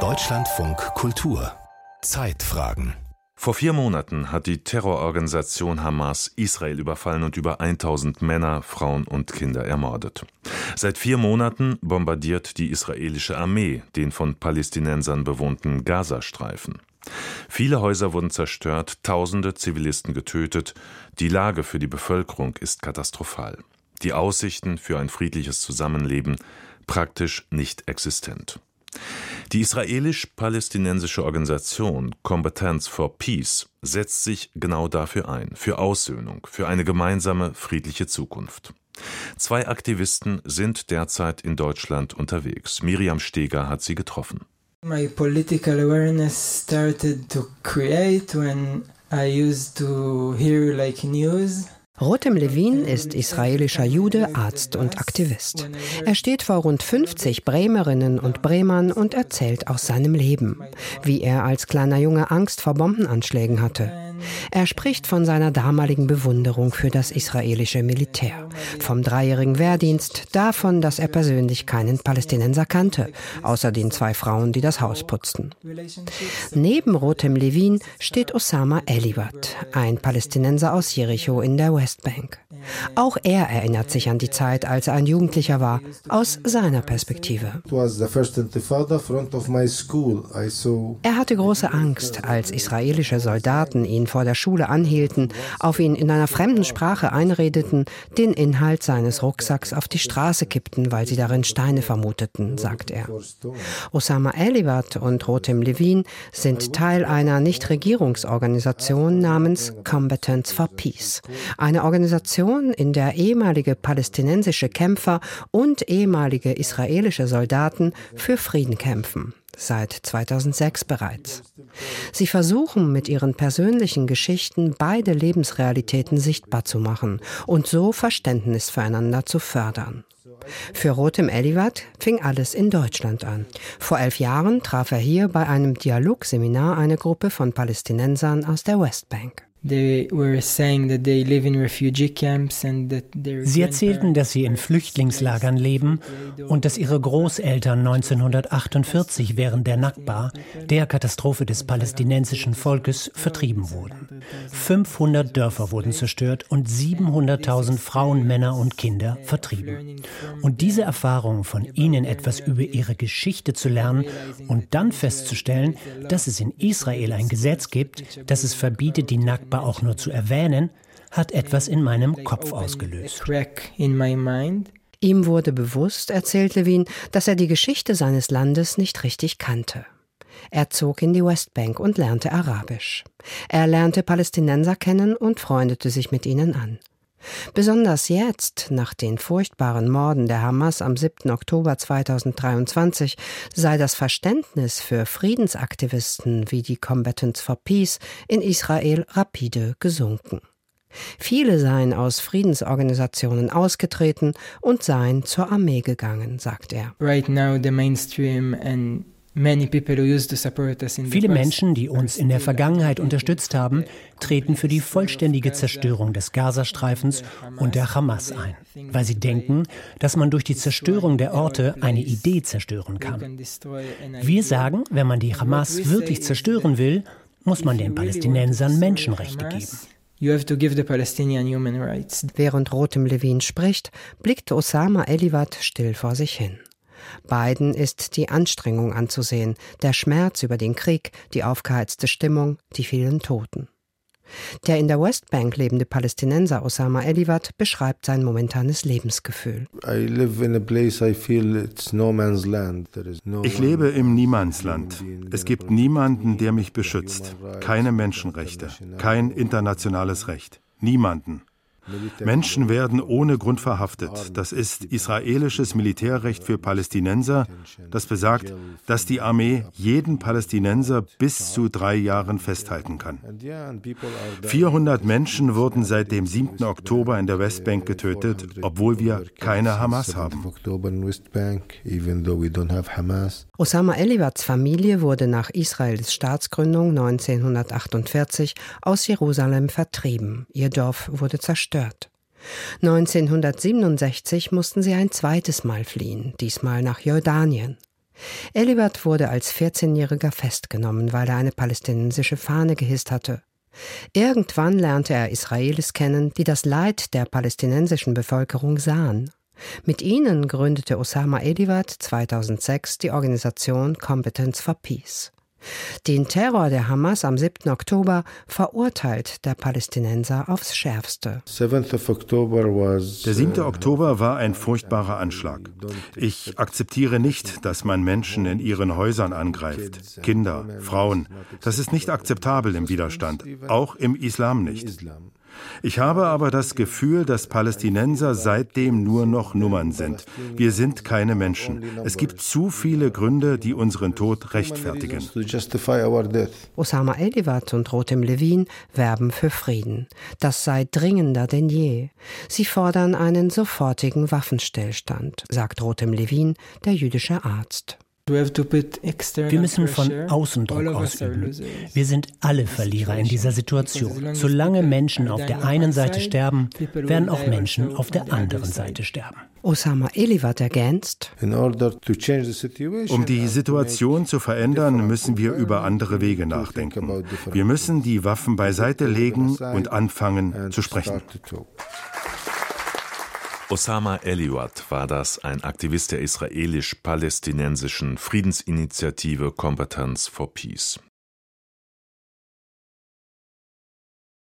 Deutschlandfunk Kultur Zeitfragen vor vier Monaten hat die Terrororganisation Hamas Israel überfallen und über 1000 Männer, Frauen und Kinder ermordet. Seit vier Monaten bombardiert die israelische Armee den von Palästinensern bewohnten Gazastreifen. Viele Häuser wurden zerstört, tausende Zivilisten getötet. Die Lage für die Bevölkerung ist katastrophal. Die Aussichten für ein friedliches Zusammenleben praktisch nicht existent. Die israelisch-palästinensische Organisation Combatants for Peace setzt sich genau dafür ein, für Aussöhnung, für eine gemeinsame friedliche Zukunft. Zwei Aktivisten sind derzeit in Deutschland unterwegs. Miriam Steger hat sie getroffen. My political awareness started to create when I used to hear like news Rotem Levin ist israelischer Jude, Arzt und Aktivist. Er steht vor rund 50 Bremerinnen und Bremern und erzählt aus seinem Leben, wie er als kleiner Junge Angst vor Bombenanschlägen hatte. Er spricht von seiner damaligen Bewunderung für das israelische Militär, vom dreijährigen Wehrdienst, davon, dass er persönlich keinen Palästinenser kannte, außer den zwei Frauen, die das Haus putzten. Neben Rotem Levin steht Osama Eliwat, ein Palästinenser aus Jericho in der Westbank. Auch er erinnert sich an die Zeit, als er ein Jugendlicher war, aus seiner Perspektive. Er hatte große Angst, als israelische Soldaten ihn vor der Schule anhielten, auf ihn in einer fremden Sprache einredeten, den Inhalt seines Rucksacks auf die Straße kippten, weil sie darin Steine vermuteten, sagt er. Osama Eliwat und Rotem Levin sind Teil einer Nichtregierungsorganisation namens Combatants for Peace, eine Organisation, in der ehemalige palästinensische Kämpfer und ehemalige israelische Soldaten für Frieden kämpfen seit 2006 bereits. Sie versuchen mit ihren persönlichen Geschichten beide Lebensrealitäten sichtbar zu machen und so Verständnis füreinander zu fördern. Für Rotem Eliwat fing alles in Deutschland an. Vor elf Jahren traf er hier bei einem Dialogseminar eine Gruppe von Palästinensern aus der Westbank. Sie erzählten, dass sie in Flüchtlingslagern leben und dass ihre Großeltern 1948 während der Nakba, der Katastrophe des palästinensischen Volkes, vertrieben wurden. 500 Dörfer wurden zerstört und 700.000 Frauen, Männer und Kinder vertrieben. Und diese Erfahrung von ihnen etwas über ihre Geschichte zu lernen und dann festzustellen, dass es in Israel ein Gesetz gibt, das es verbietet, die Nakba aber auch nur zu erwähnen, hat etwas in meinem Kopf ausgelöst. Ihm wurde bewusst, erzählt Levin, dass er die Geschichte seines Landes nicht richtig kannte. Er zog in die Westbank und lernte Arabisch. Er lernte Palästinenser kennen und freundete sich mit ihnen an. Besonders jetzt, nach den furchtbaren Morden der Hamas am 7. Oktober 2023, sei das Verständnis für Friedensaktivisten wie die Combatants for Peace in Israel rapide gesunken. Viele seien aus Friedensorganisationen ausgetreten und seien zur Armee gegangen, sagt er. Right now the mainstream and Viele Menschen, die uns in der Vergangenheit unterstützt haben, treten für die vollständige Zerstörung des Gazastreifens und der Hamas ein, weil sie denken, dass man durch die Zerstörung der Orte eine Idee zerstören kann. Wir sagen, wenn man die Hamas wirklich zerstören will, muss man den Palästinensern Menschenrechte geben. Während Rotem Levin spricht, blickt Osama Eliwat still vor sich hin. Beiden ist die Anstrengung anzusehen, der Schmerz über den Krieg, die aufgeheizte Stimmung, die vielen Toten. Der in der Westbank lebende Palästinenser Osama Eliwat beschreibt sein momentanes Lebensgefühl. Ich lebe im Niemandsland. Es gibt niemanden, der mich beschützt. Keine Menschenrechte, kein internationales Recht. Niemanden. Menschen werden ohne Grund verhaftet. Das ist israelisches Militärrecht für Palästinenser. Das besagt, dass die Armee jeden Palästinenser bis zu drei Jahren festhalten kann. 400 Menschen wurden seit dem 7. Oktober in der Westbank getötet, obwohl wir keine Hamas haben. Osama Eliwats Familie wurde nach Israels Staatsgründung 1948 aus Jerusalem vertrieben. Ihr Dorf wurde zerstört. 1967 mussten sie ein zweites Mal fliehen, diesmal nach Jordanien. Elibat wurde als 14-Jähriger festgenommen, weil er eine palästinensische Fahne gehisst hatte. Irgendwann lernte er Israelis kennen, die das Leid der palästinensischen Bevölkerung sahen. Mit ihnen gründete Osama Elivat 2006 die Organisation Competence for Peace. Den Terror der Hamas am 7. Oktober verurteilt der Palästinenser aufs Schärfste. Der 7. Oktober war ein furchtbarer Anschlag. Ich akzeptiere nicht, dass man Menschen in ihren Häusern angreift. Kinder, Frauen. Das ist nicht akzeptabel im Widerstand, auch im Islam nicht. Ich habe aber das Gefühl, dass Palästinenser seitdem nur noch Nummern sind. Wir sind keine Menschen. Es gibt zu viele Gründe, die unseren Tod rechtfertigen. Osama Elivat und Rotem Levin werben für Frieden. Das sei dringender denn je. Sie fordern einen sofortigen Waffenstillstand, sagt Rotem Levin, der jüdische Arzt. Wir müssen von außen Druck ausüben. Wir sind alle Verlierer in dieser Situation. Solange Menschen auf der einen Seite sterben, werden auch Menschen auf der anderen Seite sterben. Osama Elivat ergänzt, um die Situation zu verändern, müssen wir über andere Wege nachdenken. Wir müssen die Waffen beiseite legen und anfangen zu sprechen. Osama Eliwat war das, ein Aktivist der israelisch-palästinensischen Friedensinitiative Competence for Peace.